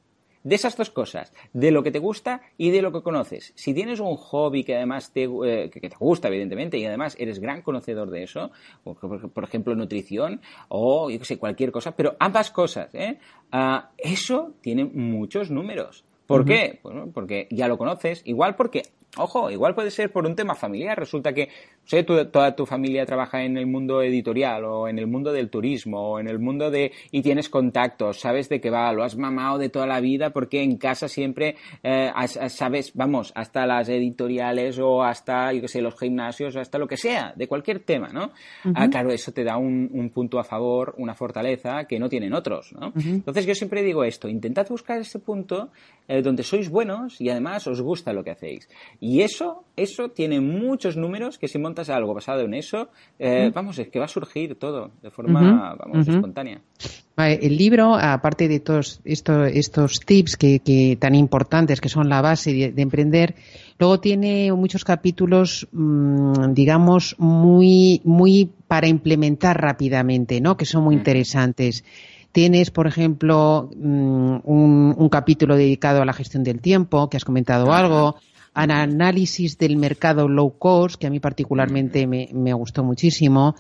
de esas dos cosas, de lo que te gusta y de lo que conoces. Si tienes un hobby que además te, eh, que te gusta, evidentemente, y además eres gran conocedor de eso, por, ejemplo, nutrición o, yo que sé, cualquier cosa, pero ambas cosas, ¿eh? Ah, eso tiene muchos números. ¿Por qué? porque ya lo conoces, igual porque Ojo, igual puede ser por un tema familiar. Resulta que, sé, toda tu familia trabaja en el mundo editorial o en el mundo del turismo o en el mundo de... y tienes contactos, sabes de qué va, lo has mamado de toda la vida porque en casa siempre eh, sabes, vamos, hasta las editoriales o hasta, yo qué sé, los gimnasios o hasta lo que sea, de cualquier tema, ¿no? ah, claro, eso te da un, punto a favor, una fortaleza que no tienen otros, ¿no? Entonces yo siempre digo esto, intentad buscar ese punto eh, donde sois buenos y además os gusta lo que hacéis. Y eso, eso tiene muchos números que si montas algo basado en eso, eh, vamos, es que va a surgir todo de forma, vamos, espontánea. El libro, aparte de todos estos, estos tips que, tan importantes que son la base de, emprender, luego tiene muchos capítulos, mm, digamos, muy, muy para implementar rápidamente, ¿no? Que son muy interesantes. Tienes, por ejemplo, mm, un, capítulo dedicado a la gestión del tiempo, que has comentado algo, al análisis del mercado low cost, que a mí particularmente me, gustó muchísimo,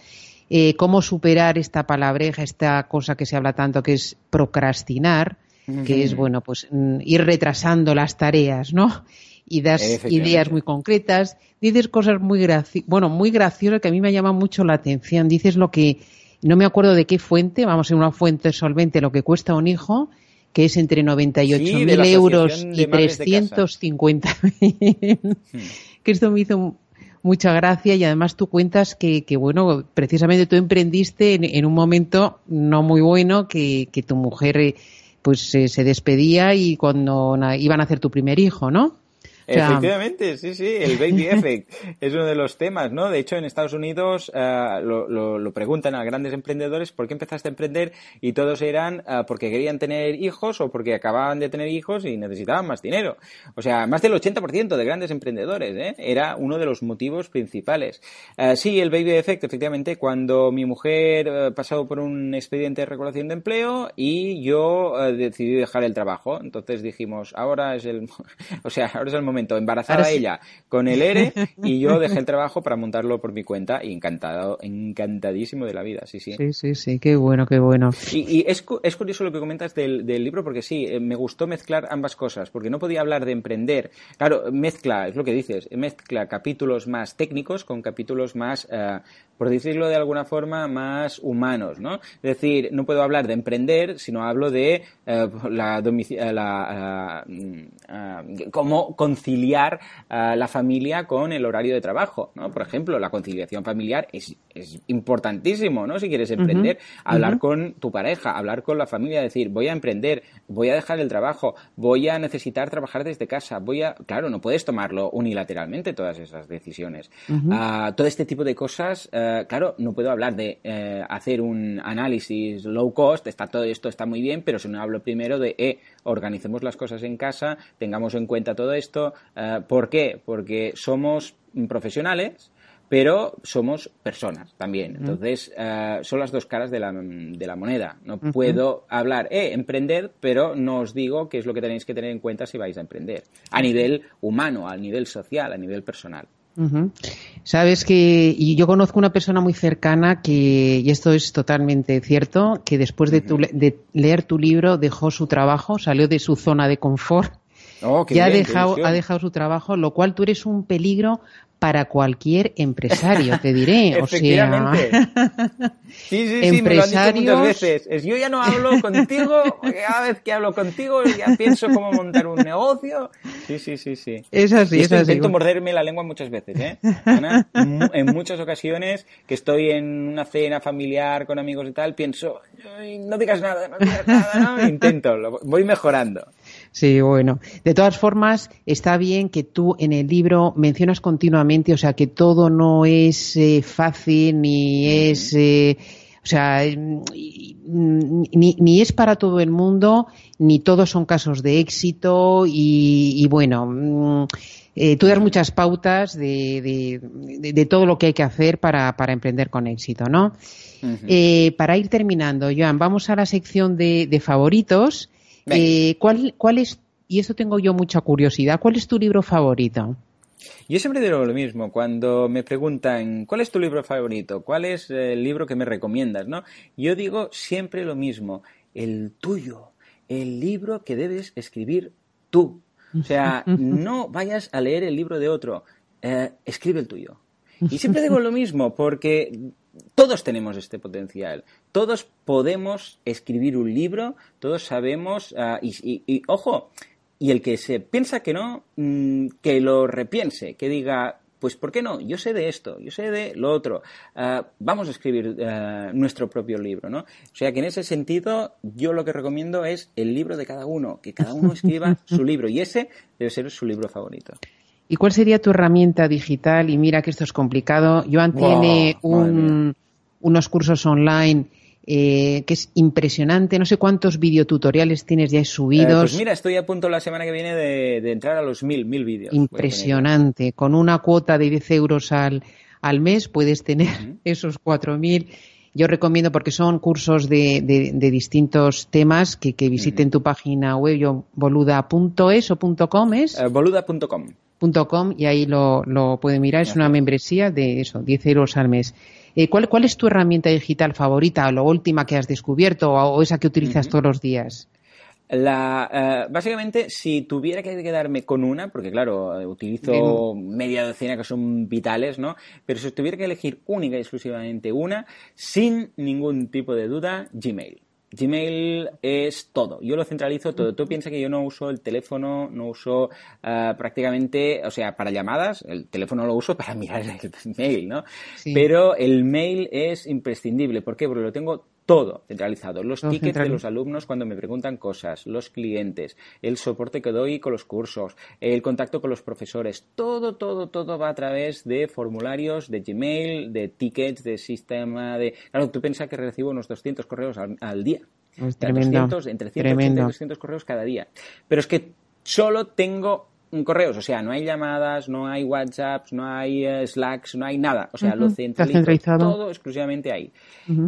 eh, cómo superar esta palabreja, esta cosa que se habla tanto que es procrastinar, que es, bueno, pues mm, ir retrasando las tareas, ¿no? Y das ideas muy concretas, dices cosas muy, bueno, muy graciosas que a mí me llaman mucho la atención. Dices lo que no me acuerdo de qué fuente, vamos, en una fuente solvente lo que cuesta un hijo, que es entre 98.000 mil euros y 350.000. Hmm. que esto me hizo mucha gracia y además tú cuentas que, bueno, precisamente tú emprendiste en, un momento no muy bueno, que, tu mujer pues se, despedía y cuando iban a hacer tu primer hijo, ¿no? Efectivamente, sí, sí, el baby effect es uno de los temas, ¿no? De hecho, en Estados Unidos uh, lo, lo, lo, preguntan a grandes emprendedores por qué empezaste a emprender y todos eran uh, porque querían tener hijos o porque acababan de tener hijos y necesitaban más dinero. O sea, más del 80% de grandes emprendedores, ¿eh? Era uno de los motivos principales. Uh, sí, el baby effect, efectivamente, cuando mi mujer pasó por un expediente de regulación de empleo y yo decidí dejar el trabajo. Entonces dijimos, ahora es el, o sea, ahora es el momento, embarazada sí. ella con el ERE y yo dejé el trabajo para montarlo por mi cuenta y encantado, encantadísimo de la vida, sí, sí. Sí, sí, sí, qué bueno, qué bueno. Y, y es, es, curioso lo que comentas del, del, libro porque sí, eh, me gustó mezclar ambas cosas, porque no podía hablar de emprender. Claro, mezcla, es lo que dices, mezcla capítulos más técnicos con capítulos más, uh, por decirlo de alguna forma, más humanos, ¿no? Es decir, no puedo hablar de emprender, sino hablo de uh, la, la uh, cómo conciliar la familia con el horario de trabajo, ¿no? Por ejemplo, la conciliación familiar es, es importantísimo, ¿no? Si quieres emprender, uh -huh. hablar uh -huh. con tu pareja, hablar con la familia, decir, voy a emprender, voy a dejar el trabajo, voy a necesitar trabajar desde casa, voy a... Claro, no puedes tomarlo unilateralmente todas esas decisiones. -huh. uh, todo este tipo de cosas, uh, claro, no puedo hablar de uh, hacer un análisis low cost, está todo esto está muy bien, pero si no hablo primero de, eh, organicemos las cosas en casa, tengamos en cuenta todo esto. Uh, ¿Por qué? Porque somos profesionales, pero somos personas también. Entonces, uh, son las dos caras de la, de la moneda. No uh -huh. puedo hablar, eh, emprender, pero no os digo qué es lo que tenéis que tener en cuenta si vais a emprender. A nivel humano, a nivel social, a nivel personal. Uh -huh. Sabes que y yo conozco una persona muy cercana que, y esto es totalmente cierto, que después de, tu, de leer tu libro dejó su trabajo, salió de su zona de confort Oh, ya ha dejado, ha dejado su trabajo, lo cual tú eres un peligro para cualquier empresario, te diré. o sea, sí, sí, sí, me lo han dicho muchas veces. Es, yo ya no hablo contigo, cada vez que hablo contigo ya pienso cómo montar un negocio. Sí, sí, sí, sí. Es así, es así. Intento morderme la lengua muchas veces, ¿eh? Ana, en muchas ocasiones que estoy en una cena familiar con amigos y tal, pienso, no digas nada, no digas nada, ¿no? Intento, lo voy mejorando. Sí, bueno. De todas formas, está bien que tú en el libro mencionas continuamente, o sea, que todo no es eh, fácil ni es. Eh, o sea, ni, ni, es para todo el mundo, ni todos son casos de éxito y, y bueno, eh, tú das muchas pautas de, de, de, de, todo lo que hay que hacer para, para emprender con éxito, ¿no? Uh -huh. eh, para ir terminando, Joan, vamos a la sección de, de favoritos. Eh, ¿cuál, ¿Cuál es, y eso tengo yo mucha curiosidad, cuál es tu libro favorito? Yo siempre digo lo mismo, cuando me preguntan ¿cuál es tu libro favorito? ¿Cuál es el libro que me recomiendas? ¿no? Yo digo siempre lo mismo, el tuyo, el libro que debes escribir tú. O sea, no vayas a leer el libro de otro, eh, escribe el tuyo. Y siempre digo lo mismo, porque todos tenemos este potencial. Todos podemos escribir un libro, todos sabemos, uh, y, y, y, ojo, y el que se piensa que no, mmm, que lo repiense, que diga, pues ¿por qué no? Yo sé de esto, yo sé de lo otro. Uh, vamos a escribir uh, nuestro propio libro, ¿no? O sea que en ese sentido yo lo que recomiendo es el libro de cada uno, que cada uno escriba su libro y ese debe ser su libro favorito. ¿Y cuál sería tu herramienta digital? Y mira que esto es complicado. Joan wow, tiene un, unos cursos online eh, que es impresionante. No sé cuántos videotutoriales tienes ya subidos. Eh, pues mira, estoy a punto la semana que viene de, de entrar a los mil, mil vídeos. Impresionante. Con una cuota de 10 euros al, al mes puedes tener uh -huh. esos 4.000. Yo recomiendo porque son cursos de, de, de distintos temas que, que visiten uh -huh. tu página web, yo, boluda.es o .com es. Uh, boluda.com .com y ahí lo, lo puede mirar. Es una membresía de eso, 10 euros al mes. Eh, ¿cuál, ¿Cuál es tu herramienta digital favorita o la última que has descubierto o, o esa que utilizas uh -huh. todos los días? La, uh, básicamente, si tuviera que quedarme con una, porque claro, utilizo Bien. media docena que son vitales, ¿no? Pero si tuviera que elegir única y exclusivamente una, sin ningún tipo de duda, Gmail. Gmail es todo, yo lo centralizo todo. Tú piensas que yo no uso el teléfono, no uso uh, prácticamente, o sea, para llamadas, el teléfono lo uso para mirar el mail, ¿no? Sí. Pero el mail es imprescindible. ¿Por qué? Porque lo tengo todo centralizado. Los tickets de los alumnos cuando me preguntan cosas, los clientes, el soporte que doy con los cursos, el contacto con los profesores, todo, todo, todo va a través de formularios, de Gmail, de tickets, de sistema de... Claro, tú piensas que recibo unos 200 correos al, día. Es tremendo, 200, entre 180 y 200 correos cada día. Pero es que solo tengo correos, o sea, no hay llamadas, no hay WhatsApps, no hay eh, Slacks, no hay nada, o sea, lo centralizo todo exclusivamente ahí.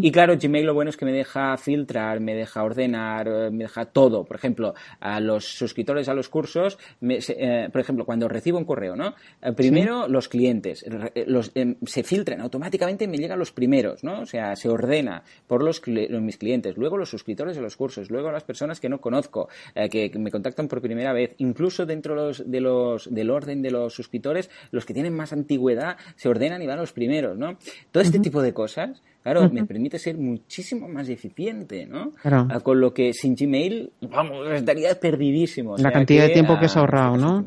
Y claro, Gmail lo bueno es que me deja filtrar, me deja ordenar, eh, me deja todo. Por ejemplo, a los suscriptores a los cursos, eh, por ejemplo, cuando recibo un correo, ¿no? primero los clientes, los, se filtran automáticamente y me llegan los primeros, ¿no? O sea, se ordena por los, mis clientes, luego los suscriptores de los cursos, luego las personas que no conozco, que me contactan por primera vez, incluso dentro de los de los, del orden de los suscriptores, los que tienen más antigüedad se ordenan y van los primeros, ¿no? Todo este tipo de cosas, claro, me permite ser muchísimo más eficiente, ¿no? Ah, con lo que sin Gmail, vamos, estaría perdidísimo. la cantidad de tiempo que has ahorrado, ¿no?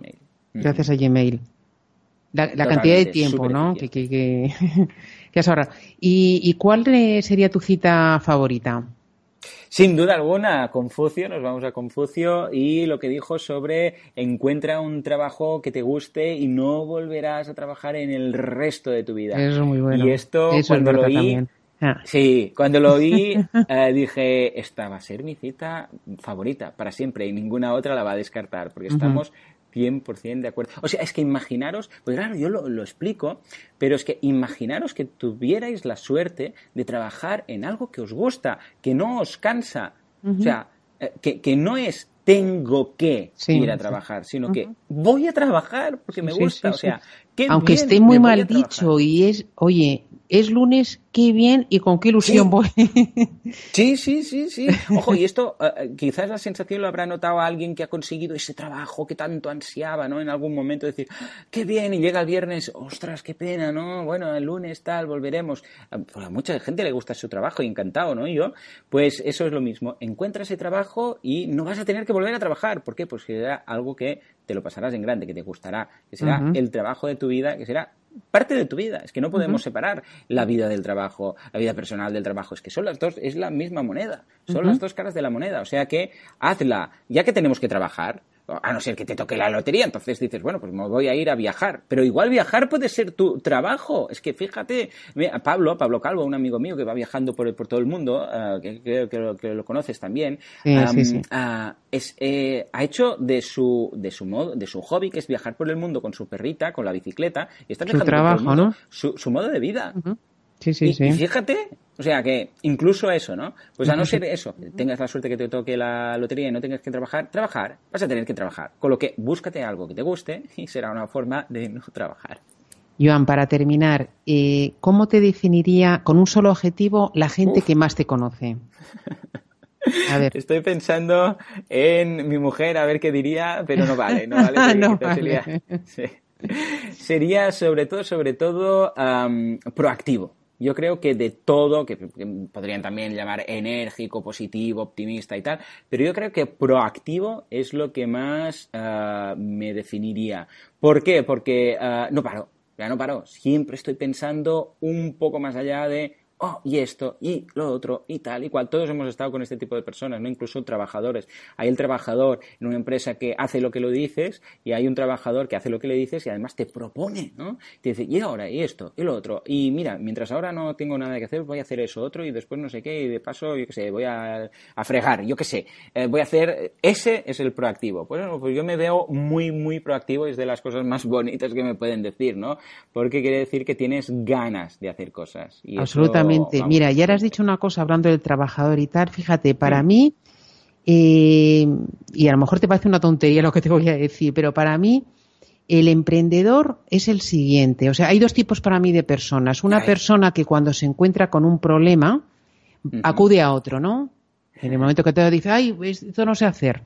Gracias a Gmail. La, cantidad de tiempo, ¿no? Que, que, que, has ahorrado. ¿Y, ¿Y cuál sería tu cita favorita? Sin duda alguna, Confucio, nos vamos a Confucio y lo que dijo sobre encuentra un trabajo que te guste y no volverás a trabajar en el resto de tu vida. Eso es muy bueno. Y esto cuando lo vi, ah. Sí, cuando lo vi eh, dije, esta va a ser mi cita favorita para siempre y ninguna otra la va a descartar porque estamos 100% de acuerdo. O sea, es que imaginaros, pues claro, yo lo, explico, pero es que imaginaros que tuvierais la suerte de trabajar en algo que os gusta, que no os cansa. O sea, eh, que, que, no es tengo que ir a trabajar, sino que voy a trabajar porque me gusta. o sea, aunque esté muy mal dicho y es, oye, es lunes, qué bien y con qué ilusión voy. Sí, sí, sí, sí. Ojo, y esto eh, quizás la sensación lo habrá notado a alguien que ha conseguido ese trabajo que tanto ansiaba, ¿no? En algún momento decir, qué bien, y llega el viernes, ostras, qué pena, ¿no? Bueno, el lunes tal, volveremos. Pues a mucha gente le gusta su trabajo y encantado, ¿no? Y yo, pues eso es lo mismo. Encuentra ese trabajo y no vas a tener que volver a trabajar. ¿Por qué? Pues que será algo que te lo pasarás en grande, que te gustará, que será el trabajo de tu vida, que será parte de tu vida. Es que no podemos separar la vida del trabajo, la vida personal del trabajo. Es que son las dos, es la misma moneda. Son las dos caras de la moneda. O sea que hazla, ya que tenemos que trabajar, a no ser que te toque la lotería, entonces dices, bueno, pues me voy a ir a viajar. Pero igual viajar puede ser tu trabajo. Es que fíjate, Pablo, Pablo Calvo, un amigo mío que va viajando por, por todo el mundo, uh, que, que, lo, conoces también, es, eh, ha hecho de su, de su modo, de su hobby, que es viajar por el mundo con su perrita, con la bicicleta, y está su trabajo, ¿no? su, modo de vida. Sí, sí, sí. Y fíjate, o sea que incluso eso, ¿no? Pues a no ser eso, tengas la suerte que te toque la lotería y no tengas que trabajar, trabajar, vas a tener que trabajar. Con lo que búscate algo que te guste y será una forma de no trabajar. Joan, para terminar, eh, ¿cómo te definiría con un solo objetivo la gente que más te conoce? A ver. Estoy pensando en mi mujer, a ver qué diría, pero no vale, no vale. Sería, sobre todo, sobre todo, proactivo yo creo que de todo, que, podrían también llamar enérgico, positivo, optimista y tal, pero yo creo que proactivo es lo que más ah, me definiría. ¿Por qué? Porque ah, no paro, ya no paro, siempre estoy pensando un poco más allá de oh, y esto, y lo otro, y tal, y cual. Todos hemos estado con este tipo de personas, ¿no? Incluso trabajadores. Hay el trabajador en una empresa que hace lo que lo dices, y hay un trabajador que hace lo que le dices y además te propone, ¿no? Te dice, y ahora, y esto, y lo otro. Y mira, mientras ahora no tengo nada que hacer, voy a hacer eso otro, y después no sé qué, y de paso, yo qué sé, voy a, fregar, yo qué sé. Eh, voy a hacer, ese es el proactivo. Pues, bueno, pues yo me veo muy, muy proactivo, y es de las cosas más bonitas que me pueden decir, ¿no? Porque quiere decir que tienes ganas de hacer cosas. Y Absolutamente. Mira, ya has dicho una cosa hablando del trabajador y tal. Fíjate, para mí, eh, y a lo mejor te parece una tontería lo que te voy a decir, pero para mí el emprendedor es el siguiente. O sea, hay dos tipos para mí de personas. Una persona que cuando se encuentra con un problema acude a otro, ¿no? En el momento que te dice, ay, esto no sé hacer.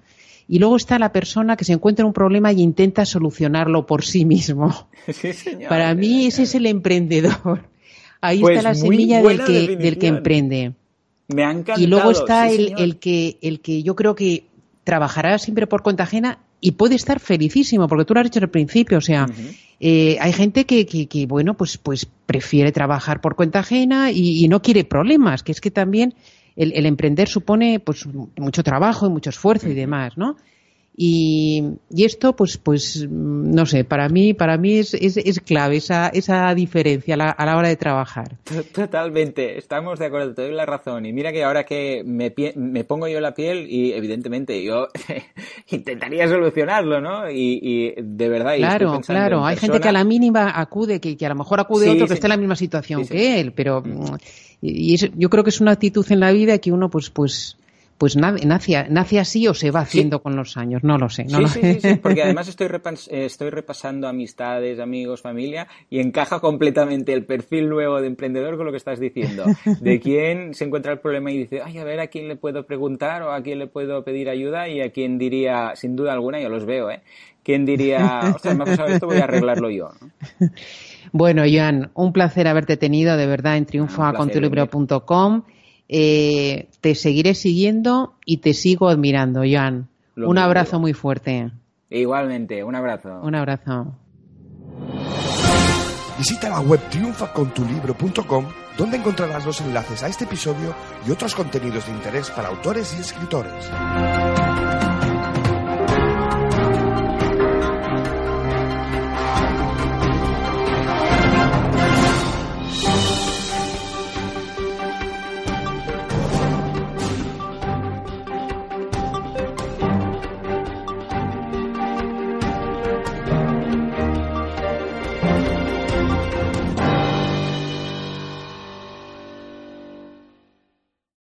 Y luego está la persona que se encuentra un problema y intenta solucionarlo por sí mismo. Para mí ese es el emprendedor. Ahí está pues la semilla del que, del que emprende. Me ha encantado. Y luego está el, el, que, el que yo creo que trabajará siempre por cuenta ajena y puede estar felicísimo, porque tú lo has dicho al principio, o sea, eh, hay gente que, que, bueno, pues, pues prefiere trabajar por cuenta ajena y, no quiere problemas, que es que también el, el emprender supone pues mucho trabajo y mucho esfuerzo y demás, ¿no? Y, y, esto, pues, pues, no sé, para mí, para mí es, es, es clave esa, esa diferencia a la, a la, hora de trabajar. Totalmente, estamos de acuerdo, te doy la razón. Y mira que ahora que me, me pongo yo la piel y evidentemente yo intentaría solucionarlo, ¿no? Y, y de verdad. Claro, claro. Hay gente que a la mínima acude, que, que a lo mejor acude sí, otro que sí. está en la misma situación sí, que él, pero y, y yo creo que es una actitud en la vida que uno, pues, pues, pues nace, nace así o se va haciendo sí. con los años, no lo sé. No sí, lo... sí, sí, porque además estoy, repas estoy repasando amistades, amigos, familia y encaja completamente el perfil nuevo de emprendedor con lo que estás diciendo. De quién se encuentra el problema y dice, ay, a ver a quién le puedo preguntar o a quién le puedo pedir ayuda y a quién diría, sin duda alguna, yo los veo, ¿eh? ¿Quién diría, o sea, me ha pasado esto, voy a arreglarlo yo? ¿no? Bueno, Joan, un placer haberte tenido de verdad en triunfoacontulibro.com. Eh, te seguiré siguiendo y te sigo admirando, Joan. Lo un abrazo digo. muy fuerte. Igualmente, un abrazo. Un abrazo. Visita la web triunfacontulibro.com donde encontrarás los enlaces a este episodio y otros contenidos de interés para autores y escritores.